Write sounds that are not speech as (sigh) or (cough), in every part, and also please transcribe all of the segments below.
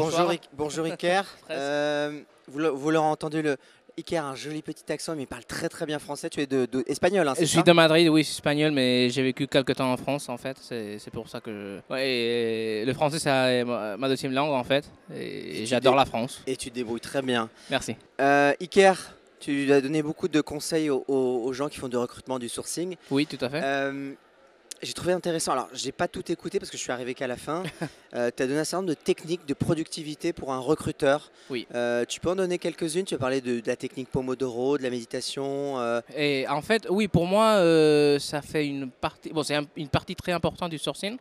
Bonjour. Bonjour, Iker. (laughs) Euh, vous, l'aurez entendu, le Iker a un joli petit accent, mais il parle très très bien français. Tu es de, de- espagnol, hein, Je suis de Madrid, oui, je suis espagnol, mais j'ai vécu quelques temps en France, en fait. C'est pour ça que je... Ouais, et le français, c'est ma deuxième langue, en fait. Et, j'adore la France. Et tu te débrouilles très bien. Merci. Euh, Iker, tu as donné beaucoup de conseils aux gens qui font du recrutement, du sourcing. Oui, tout à fait. Euh, j'ai trouvé intéressant. Alors, j'ai pas tout écouté parce que je suis arrivé qu'à la fin. (laughs) tu as donné un certain nombre de techniques de productivité pour un recruteur. Oui. Euh, tu peux en donner quelques-unes? Tu as parlé de, de la technique Pomodoro, de la méditation. euh, Et en fait, oui, pour moi, euh, ça fait une partie. Bon, c'est un- une partie très importante du sourcing.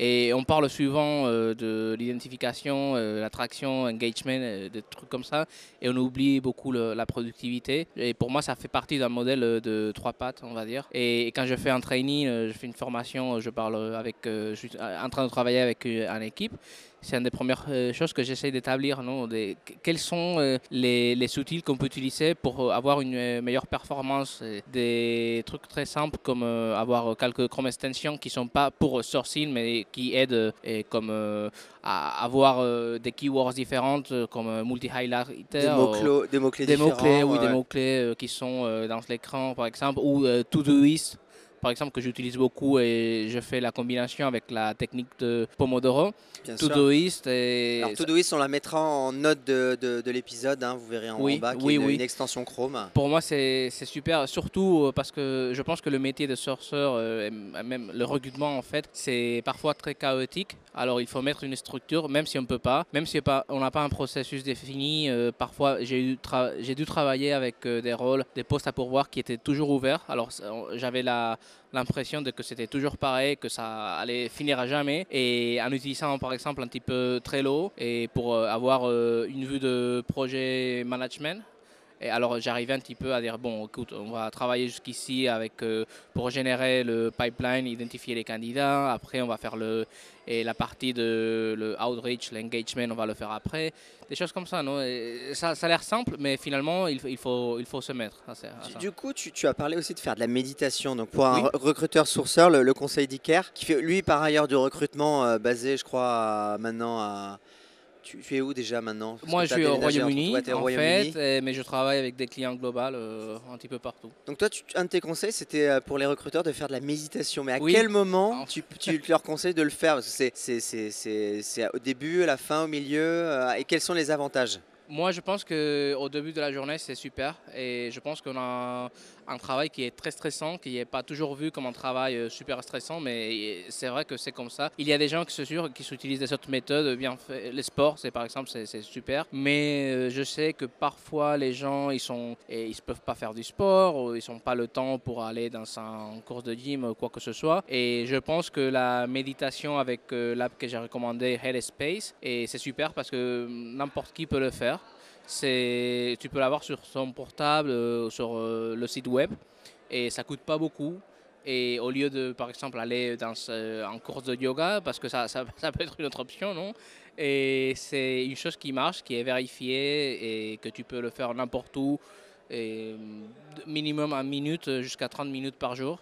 Et on parle souvent euh, de l'identification, euh, l'attraction, engagement, euh, des trucs comme ça. Et on oublie beaucoup le- la productivité. Et pour moi, ça fait partie d'un modèle euh, de trois pattes, on va dire. Et quand je fais un training, euh, je fais une formation, euh, je parle avec. euh, je suis euh, en train de travailler avec euh, une équipe. C'est une des premières euh, choses que j'essaie d'établir. Quels sont euh, les, les outils qu'on peut utiliser pour euh, avoir une euh, meilleure performance euh, Des trucs très simples comme euh, avoir quelques Chrome extensions qui sont pas pour sourcing mais qui aident euh, et comme euh, à avoir euh, des keywords différentes euh, comme euh, multi-highlighter. des mots-clés des mots-clés des mots-clés, oui, des mots-clés euh, qui sont euh, dans l'écran, par exemple, ou euh, Todoist, par exemple, que j'utilise beaucoup et je fais la combination avec la technique de Pomodoro. Todoist et Alors, Todoist, on la mettra en note de, de- de l'épisode, hein, vous verrez en, Oui, en bas, qui oui, est une, oui. une extension Chrome. pour moi, c'est super, surtout euh, parce que je pense que le métier de sourceur, euh, même le recrutement, en fait, c'est parfois très chaotique. Alors, il faut mettre une structure, même si on ne peut pas, même si on n'a pas un processus défini. euh, parfois, j'ai tra- dû travailler avec euh, des rôles, des postes à pourvoir qui étaient toujours ouverts. Alors, j'avais la l'impression de que c'était toujours pareil, que ça allait finir à jamais. Et en utilisant par exemple un petit peu Trello et pour euh, avoir euh, une vue de projet management. Et alors j'arrivais un petit peu à dire bon écoute on va travailler jusqu'ici avec euh, pour générer le pipeline, identifier les candidats. Après on va faire le et la partie de le outreach, l'engagement on va le faire après. Des choses comme ça non? Et ça, ça a l'air simple mais finalement il, faut- il faut il faut se mettre. à ça- à Du, coup, tu, tu as parlé aussi de faire de la méditation. Donc, pour un Oui. recruteur sourceur, le, le conseil d'Iker, qui fait lui par ailleurs du recrutement euh, basé, je crois, à- maintenant à. Tu, tu es où déjà maintenant? Parce Moi je suis au Royaume-Uni en fait et- mais je travaille avec des clients globaux euh, un petit peu partout. Donc, toi, tu- un de tes conseils, c'était euh, pour les recruteurs de faire de la méditation. Mais à Oui. quel moment En tu, tu (laughs) leur conseilles de le faire? Parce que c'est- au début, à la fin, au milieu. euh, et quels sont les avantages? Moi, je pense qu'au début de la journée, c'est super. Et je pense qu'on a un travail qui est très stressant, qui n'est pas toujours vu comme un travail euh, super stressant, mais c'est vrai que c'est comme ça. Il y a des gens qui se sûrs, qui utilisent des autres méthodes bien fait. Les sports, c'est par exemple, c'est super. Mais euh, je sais que parfois, les gens, ils sont, ils ne peuvent pas faire du sport, ou ils n'ont pas le temps pour aller dans un cours de gym ou quoi que ce soit. Et je pense que la méditation avec euh, l'app que j'ai recommandé, Headspace, et c'est super parce que n'importe qui peut le faire. C'est, tu peux l'avoir sur son portable, euh, sur euh, le site web, et ça coûte pas beaucoup. Et au lieu de, par exemple, aller dans en cours de yoga, parce que ça, (laughs) ça, peut être une autre option, non? Et c'est une chose qui marche, qui est vérifiée et que tu peux le faire n'importe où, et mm, minimum en minute jusqu'à 30 minutes par jour.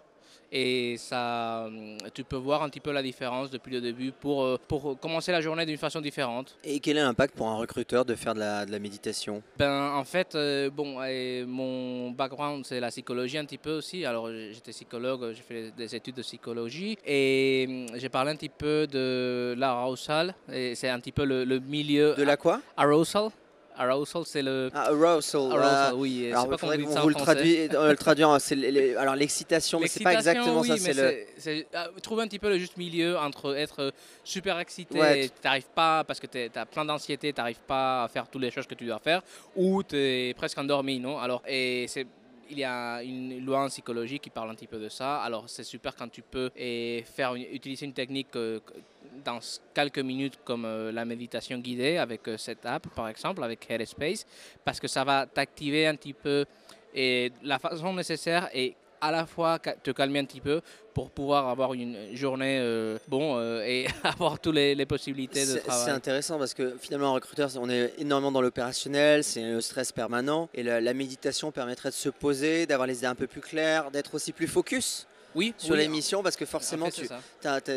Et ça, hum, tu peux voir un petit peu la différence depuis le début pour, euh, pour commencer la journée d'une façon différente. Et quel est l'impact pour un recruteur de faire de la, de la méditation? Ben, en fait, euh, bon, mon background, c'est la psychologie un petit peu aussi. Alors, j'étais psychologue, j'ai fait des études de psychologie et hum, j'ai parlé un petit peu de l'arousal. C'est un petit peu le, le milieu. De la quoi? Arousal. Arousal, c'est le. Ah, arousal. Arousal, ah, oui. alors, pas faudrait qu'on vous le traduise. euh, le traduire, alors l'excitation, mais c'est pas exactement oui, ça. C'est le. ah, trouver un petit peu le juste milieu entre être super excité Ouais, et t'arrives pas parce que tu as plein d'anxiété, t'arrives pas à faire toutes les choses que tu dois faire, ou tu es presque endormi, non? Alors, et c'est il y a une loi en psychologie qui parle un petit peu de ça. Alors c'est super quand tu peux et faire utiliser une technique euh, dans quelques minutes comme euh, la méditation guidée avec euh, cette app par exemple, avec Headspace, parce que ça va t'activer un petit peu et la façon nécessaire et à la fois te calmer un petit peu pour pouvoir avoir une journée euh, bon euh, et (laughs) avoir toutes les, possibilités de travail. C'est intéressant parce que finalement, en recruteur, on est énormément dans l'opérationnel, c'est le stress permanent et la, la méditation permettrait de se poser, d'avoir les idées un peu plus claires, d'être aussi plus focus oui, sur l'émission parce que forcément tu,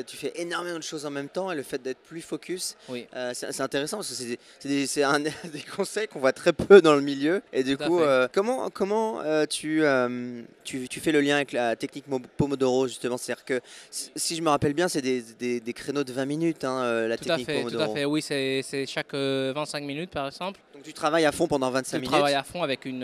tu, fais énormément de choses en même temps et le fait d'être plus focus, euh, c'est intéressant parce que c'est des, (laughs) des, conseils qu'on voit très peu dans le milieu. Et du coup, euh, comment, comment euh, tu, tu, tu, fais le lien avec la technique Pomodoro justement? C'est-à-dire que si je me rappelle bien, c'est des, des, créneaux de 20 minutes hein, la technique Pomodoro. Tout à fait, oui, c'est chaque 25 minutes par exemple. Donc tu travailles à fond pendant 25 minutes Tu travailles à fond avec une,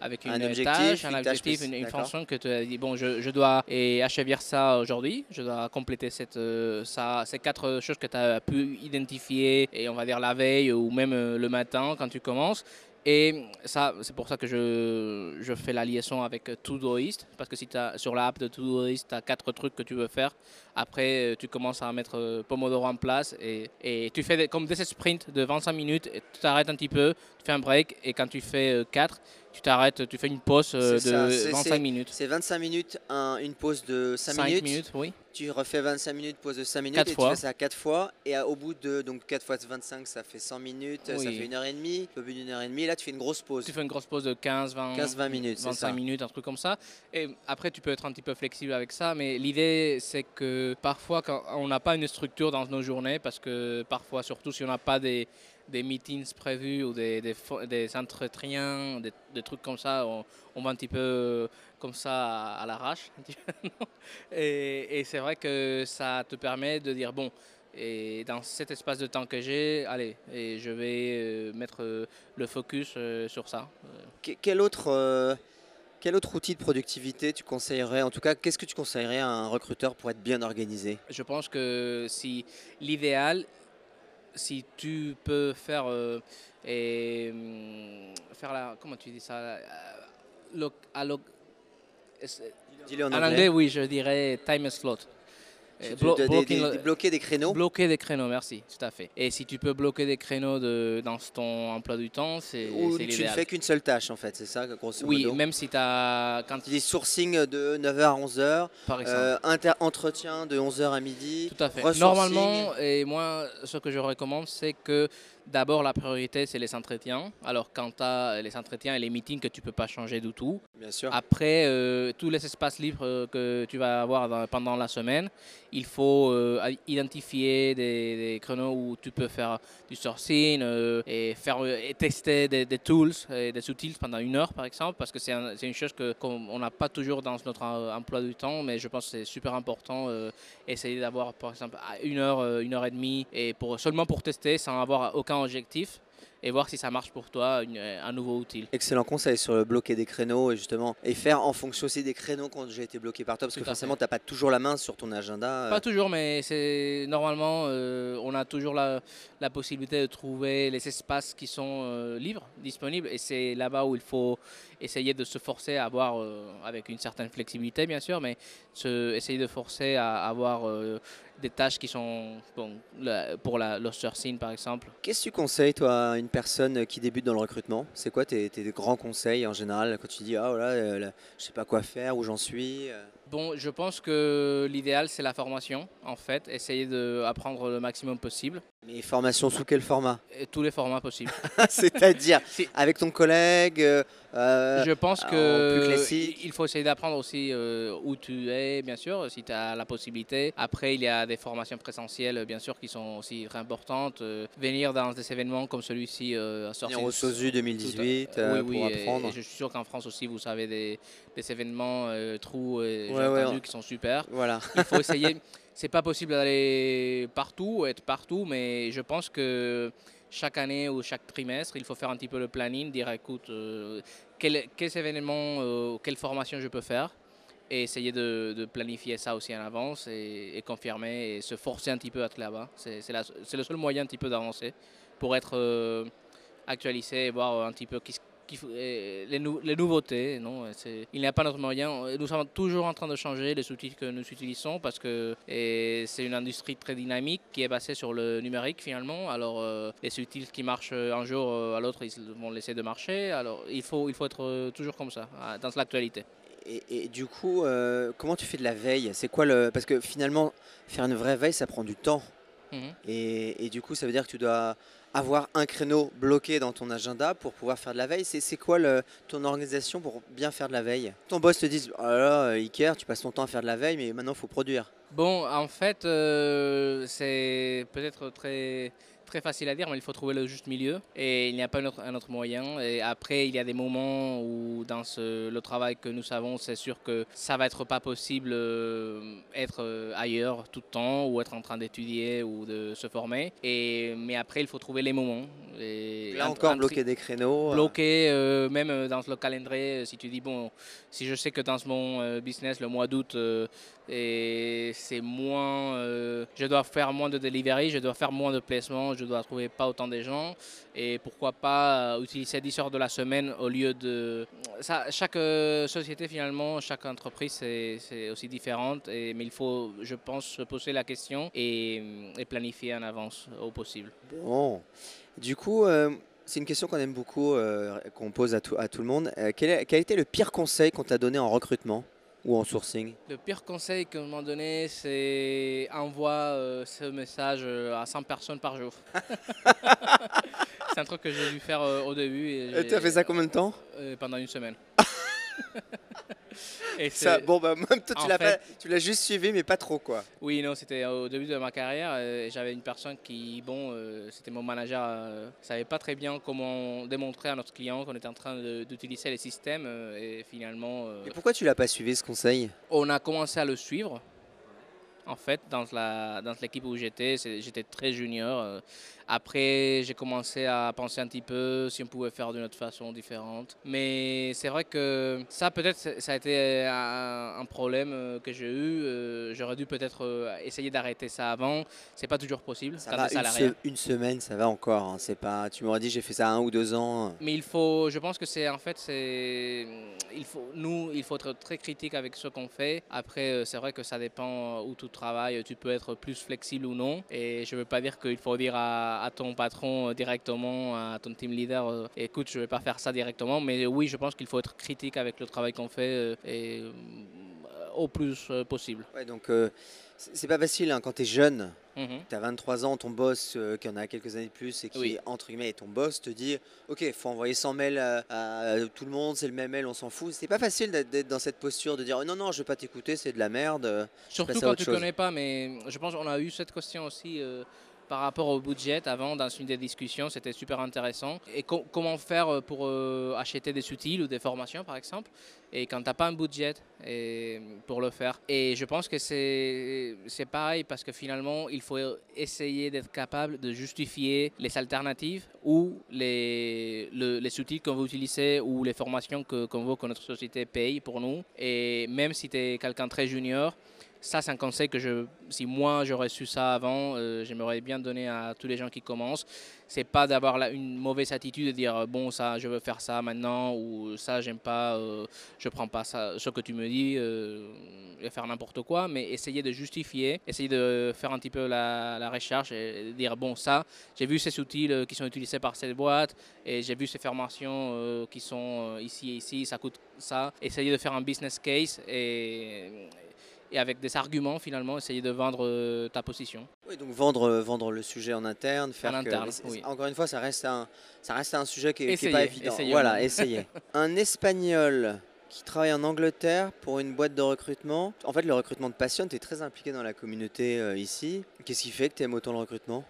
avec une un objectif, tâche, un objectif, une, une fonction que tu as dit, bon, je, je dois et achever ça aujourd'hui. Je dois compléter cette, euh, ça, ces quatre choses que tu as pu identifier, et on va dire la veille ou même euh, le matin quand tu commences. Et ça, c'est pour ça que je, je, fais la liaison avec Todoist, parce que si as, sur l'app de Todoist, tu as quatre trucs que tu veux faire. Après, euh, tu commences à mettre Pomodoro en place et, et tu fais comme des sprints de 25 minutes, tu t'arrêtes un petit peu, tu fais un break, et quand tu fais 4, tu t'arrêtes, tu fais une pause euh, de 25 minutes. C'est 25 minutes, une pause de 5, 5 minutes. oui. Tu refais 25 minutes, pause de 5 minutes, et tu fais ça 4 fois. Et au bout de donc 4 fois 25, ça fait 100 minutes, ça fait une heure et demie. Au bout d'une heure et demie, là, tu fais une grosse pause. Tu fais une grosse pause de 15, 20, 15, 20 minutes, 25 minutes, un truc comme ça. Et après, tu peux être un petit peu flexible avec ça. Mais l'idée, c'est que parfois, quand on n'a pas une structure dans nos journées, parce que parfois, surtout si on n'a pas des des meetings prévus ou des, des, des entretiens, des, des, trucs comme ça, on, on, va un petit peu euh, comme ça à, l'arrache. (laughs) et, et c'est vrai que ça te permet de dire, bon, et dans cet espace de temps que j'ai, allez, et je vais euh, mettre euh, le focus sur ça. Quel autre, quel autre outil de productivité tu conseillerais? En tout cas, qu'est-ce que tu conseillerais à un recruteur pour être bien organisé? Je pense que si l'idéal, si tu peux faire euh, et hum, faire la comment tu dis ça euh, en, en anglais. oui je dirais time slot bloquer des créneaux Bloquer des créneaux, merci, tout à fait. Et si tu peux bloquer des créneaux dans ton emploi du temps, c'est Ou tu ne fais qu'une seule tâche, en fait, c'est ça, Oui, même si tu as... Quand tu dis sourcing de 9h à 11h, Par exemple. Euh, inter entretien de 11h à midi. Tout à fait. Normalement, et moi, ce que je recommande, c'est que D'abord, la priorité, c'est les entretiens. Alors, quand tu as les entretiens et les meetings que tu ne peux pas changer du tout. Bien sûr. Après, euh, tous les espaces libres euh, que tu vas avoir pendant la semaine, il faut euh, identifier des, créneaux où tu peux faire du sourcing et, faire, et tester des, tools et des outils pendant une heure, par exemple, parce que c'est une chose qu'on n'a pas toujours dans notre emploi du temps, mais je pense que c'est super important. essayer d'avoir, par exemple, une heure, une heure et demie, et pour, seulement pour tester sans avoir aucun objectif et voir si ça marche pour toi, un nouveau outil. Excellent conseil sur le bloquer des créneaux et justement et faire en fonction aussi des créneaux quand j'ai été bloqué par toi parce que forcément tu n'as pas toujours la main sur ton agenda. Euh. Pas toujours, mais c'est normalement euh, on a toujours la, la, possibilité de trouver les espaces qui sont euh, libres, disponibles et c'est là-bas où il faut essayer de se forcer à avoir avec une certaine flexibilité bien sûr, mais se, essayer de forcer à avoir des tâches qui sont bon, pour la, le sourcing par exemple. Qu'est-ce que tu conseilles toi à une personne qui débute dans le recrutement? C'est quoi tes, tes, grands conseils en général quand tu dis ah voilà euh, je sais pas quoi faire où j'en suis euh? Bon, je pense que l'idéal c'est la formation en fait, essayer d'apprendre le maximum possible. Mais formation sous quel format? Et Tous les formats possibles. (laughs) C'est-à-dire (laughs) avec ton collègue euh, Je pense que il faut essayer d'apprendre aussi où tu es, bien sûr, si tu as la possibilité. Après, il y a des formations présentielles, bien sûr, qui sont aussi très importantes. venir dans des événements comme celui-ci euh, à sortir. au SOSU 2018 oui, oui, pour apprendre. Et, je suis sûr qu'en France aussi, vous savez des, des événements euh, trous et ouais, qui sont super. Voilà. Il faut essayer. (laughs) C'est pas possible d'aller partout, être partout, mais je pense que chaque année ou chaque trimestre, il faut faire un petit peu le planning, dire écoute, euh, quels quel événements, euh, quelle formation je peux faire et essayer de, planifier ça aussi en avance et, confirmer et se forcer un petit peu à être là-bas. C'est le seul moyen un petit peu d'avancer pour être actualisé et voir un petit peu faut, les, les, nouveautés. Non, il n'y a pas notre moyen. Nous sommes toujours en train de changer les outils que nous utilisons parce que c'est une industrie très dynamique qui est basée sur le numérique finalement. Alors les outils qui marchent un jour à l'autre, ils vont laisser de marcher. Alors il faut, il faut être toujours comme ça dans l'actualité. Et, du coup, euh, comment tu fais de la veille? C'est quoi le Parce que finalement, faire une vraie veille, ça prend du temps. Mhm. Et, du coup, ça veut dire que tu dois avoir un créneau bloqué dans ton agenda pour pouvoir faire de la veille. C'est quoi le, ton organisation pour bien faire de la veille? Ton boss te dit Oh là, Iker, tu passes ton temps à faire de la veille, mais maintenant, il faut produire. Bon, en fait, euh, c'est peut-être très très facile à dire, mais il faut trouver le juste milieu et il n'y a pas un autre, un autre, moyen. Et après, il y a des moments où dans ce, le travail que nous savons, c'est sûr que ça va être pas possible euh, être euh, ailleurs tout le temps ou être en train d'étudier ou de se former. Et, mais après, il faut trouver les moments. Et Là encore, bloquer des créneaux. Euh. Bloquer, même dans le calendrier, si tu dis, bon, si je sais que dans mon business, le mois d'août, et c'est moins, je dois faire moins de delivery, je dois faire moins de placements, je dois trouver pas autant de gens et pourquoi pas euh, utiliser 10 heures de la semaine au lieu de... Ça, chaque euh, société finalement, chaque entreprise c'est aussi différente, et, mais il faut, je pense, se poser la question et, planifier en avance au possible. Bon, du coup... Euh, c'est une question qu'on aime beaucoup, qu'on pose à tout, à tout le monde. quel, quel a été le pire conseil qu'on t'a donné en recrutement? Ou en sourcing? Le pire conseil qu'on m'a donné, c'est envoie euh, ce message euh, à 100 personnes par jour. (laughs) c'est un truc que j'ai dû faire euh, au début. Et tu as fait ça combien de temps? Pendant une semaine. (laughs) (laughs) ça, bon, bah, même toi, tu l'as juste suivi, mais pas trop, quoi. Oui, non, c'était au début de ma carrière. Euh, j'avais une personne qui, bon, euh, c'était mon manager, euh, savait pas très bien comment démontrer à notre client qu'on était en train d'utiliser les systèmes. et finalement. et pourquoi tu l'as pas suivi, ce conseil? On a commencé à le suivre en fait, dans, la, dans l'équipe où j'étais. J'étais très junior. Euh. Après, j'ai commencé à penser un petit peu si on pouvait faire d'une autre façon différente. Mais c'est vrai que ça, peut-être, ça a été un, problème euh, que j'ai eu. Euh, j'aurais dû peut-être essayer d'arrêter ça avant. C'est pas toujours possible. Ça va, une, semaine, ça va encore. Hein. C'est pas. Tu m'aurais dit, j'ai fait ça un ou deux ans. Mais il faut. Je pense que c'est en fait, c'est. Il faut, nous, il faut être très critique avec ce qu'on fait. Après, c'est vrai que ça dépend où tout travail, tu peux être plus flexible ou non. Et je ne veux pas dire qu'il faut dire à, ton patron euh, directement, à ton team leader, euh, écoute, je ne vais pas faire ça directement. Mais oui, je pense qu'il faut être critique avec le travail qu'on fait euh, et au plus possible. Ouais, donc c'est pas facile hein, quand tu es jeune. Mhm. Tu as 23 ans, ton boss euh, qui en a quelques années de plus et qui, entre guillemets, est ton boss, te dit Ok, faut envoyer 100 mails à, tout le monde, c'est le même mail, on s'en fout. C'est pas facile d'être dans cette posture de dire Non, non, je vais pas t'écouter, c'est de la merde. Surtout quand tu connais pas, mais je pense qu'on a eu cette question aussi. Euh, par rapport au budget avant dans une des discussions, c'était super intéressant. Et comment faire euh, pour euh, acheter des outils ou des formations par exemple et quand tu n'as pas un budget et, pour le faire. Et je pense que c'est pareil parce que finalement, il faut essayer d'être capable de justifier les alternatives ou les, les outils qu'on veut utiliser ou les formations qu'on veut que notre société paye pour nous. Et même si tu es quelqu'un très junior, ça, c'est un conseil que si moi j'aurais su ça avant, euh, j'aimerais bien donner à tous les gens qui commencent. C'est pas d'avoir une mauvaise attitude de dire bon ça, je veux faire ça maintenant ou ça j'aime pas, euh, je prends pas ce que tu me dis, euh, et faire n'importe quoi, mais essayer de justifier, essayer de faire un petit peu la, recherche et dire bon ça, j'ai vu ces outils qui sont utilisés par cette boîte et j'ai vu ces formations qui sont ici et ici, ça coûte ça. Essayer de faire un business case et et avec des arguments finalement essayer de vendre euh, ta position. Oui, donc vendre, euh, vendre le sujet en interne, faire en interne, oui. Encore une fois, ça reste un, ça reste un sujet qui n'est pas évident. voilà, essayer. (laughs) un Espagnol qui travaille en Angleterre pour une boîte de recrutement. En fait, le recrutement te passionne, tu es très impliqué dans la communauté euh, ici. Qu'est-ce qui fait que tu aimes autant le recrutement?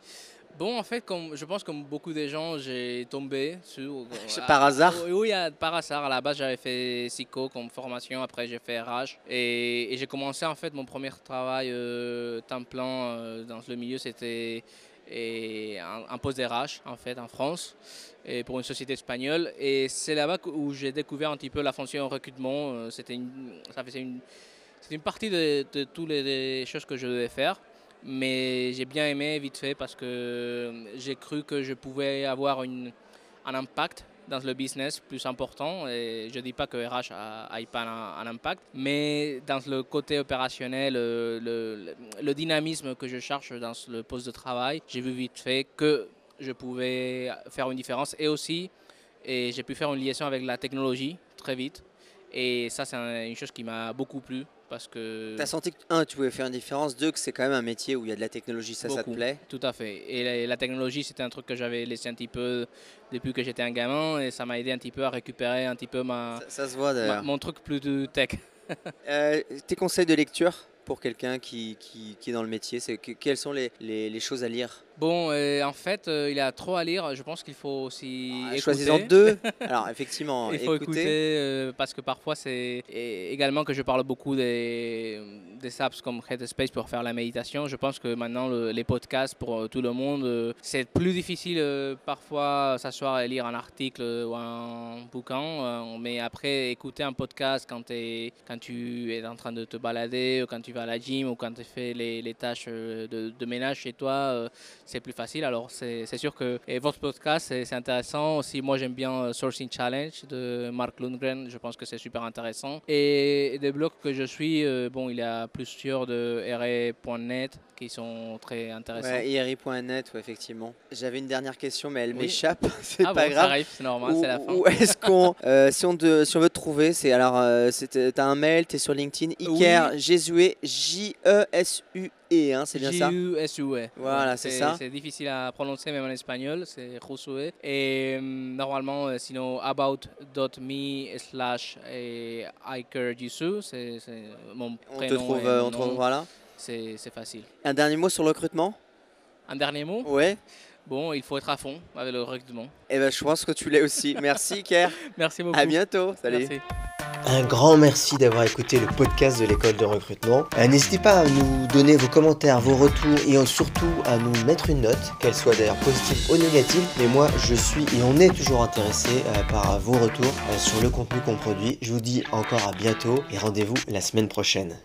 Bon, en fait, comme, je pense que comme beaucoup de gens, j'ai tombé sur. (laughs) par hasard Oui, par hasard. À la base, j'avais fait SICO comme formation, après j'ai fait RH. Et, j'ai commencé en fait mon premier travail euh, temps plein euh, dans le milieu, c'était un, poste RH en fait en France et pour une société espagnole. Et c'est là-bas où j'ai découvert un petit peu la fonction recrutement. Euh, c'était une, ça faisait une, une partie de, de toutes les choses que je devais faire. Mais j'ai bien aimé vite fait parce que j'ai cru que je pouvais avoir un impact dans le business plus important. Je ne dis pas que RH n'a pas un, impact, mais dans le côté opérationnel, le, le, dynamisme que je cherche dans le poste de travail, j'ai vu vite fait que je pouvais faire une différence et aussi et j'ai pu faire une liaison avec la technologie très vite. Et ça, c'est une chose qui m'a beaucoup plu parce que... Tu as senti que, un, tu pouvais faire une différence, deux, que c'est quand même un métier où il y a de la technologie, ça, ça te plaît. Tout à fait. Et la, technologie, c'était un truc que j'avais laissé un petit peu depuis que j'étais un gamin et ça m'a aidé un petit peu à récupérer un petit peu ma, ça, se voit, mon truc plus de tech. (laughs) euh, tes conseils de lecture pour quelqu'un qui, qui, qui, est dans le métier, c'est que, quelles sont les, les, les choses à lire? Bon, euh, en fait, euh, il y a trop à lire. Je pense qu'il faut aussi. Ah, deux. (laughs) Alors, effectivement, il faut écouter, euh, parce que parfois, c'est également que je parle beaucoup des, des apps comme Headspace pour faire la méditation. Je pense que maintenant, les podcasts pour tout le monde, c'est plus difficile parfois s'asseoir et lire un article ou un bouquin. mais après, écouter un podcast quand, es, quand tu es en train de te balader, ou quand tu vas à la gym, ou quand tu fais les, les tâches de, de, ménage chez toi c'est plus facile. Alors, c'est sûr que votre podcast, c'est intéressant. Aussi, moi, j'aime bien euh, Sourcing Challenge de Mark Lundgren. Je pense que c'est super intéressant. Et des blogs que je suis, euh, bon, il y a plusieurs de RE.net qui sont très intéressants. Ouais, IRI.net, effectivement. J'avais une dernière question, mais elle m'échappe. (laughs) c'est ah pas bon, grave. Ça arrive, c'est normal, c'est la fin. est-ce qu'on, (laughs) euh, si, on si on veut te trouver, c'est alors, tu as un mail, tu es sur LinkedIn, Iker Jésué, J-E-S-U E, hein, c'est bien ça J-U-S-U-E. Voilà, c'est ça. C'est difficile à prononcer même en espagnol, c'est Josué. Et euh, normalement, euh, sinon, about.me slash Iker c'est mon prénom. On te trouve, euh, on trouve voilà. C'est facile. Un dernier mot sur le recrutement? Un dernier mot? Ouais. Bon, il faut être à fond avec le recrutement. Eh ben, je pense que tu l'es aussi. Merci, Iker. (laughs) Merci beaucoup. À bientôt. Salut. Merci. Un grand merci d'avoir écouté le podcast de l'école de recrutement. Euh, n'hésitez pas à nous donner vos commentaires, vos retours et surtout à nous mettre une note, qu'elle soit d'ailleurs positive ou négative. Mais moi, je suis et on est toujours intéressé euh, par vos retours euh, sur le contenu qu'on produit. Je vous dis encore à bientôt et rendez-vous la semaine prochaine.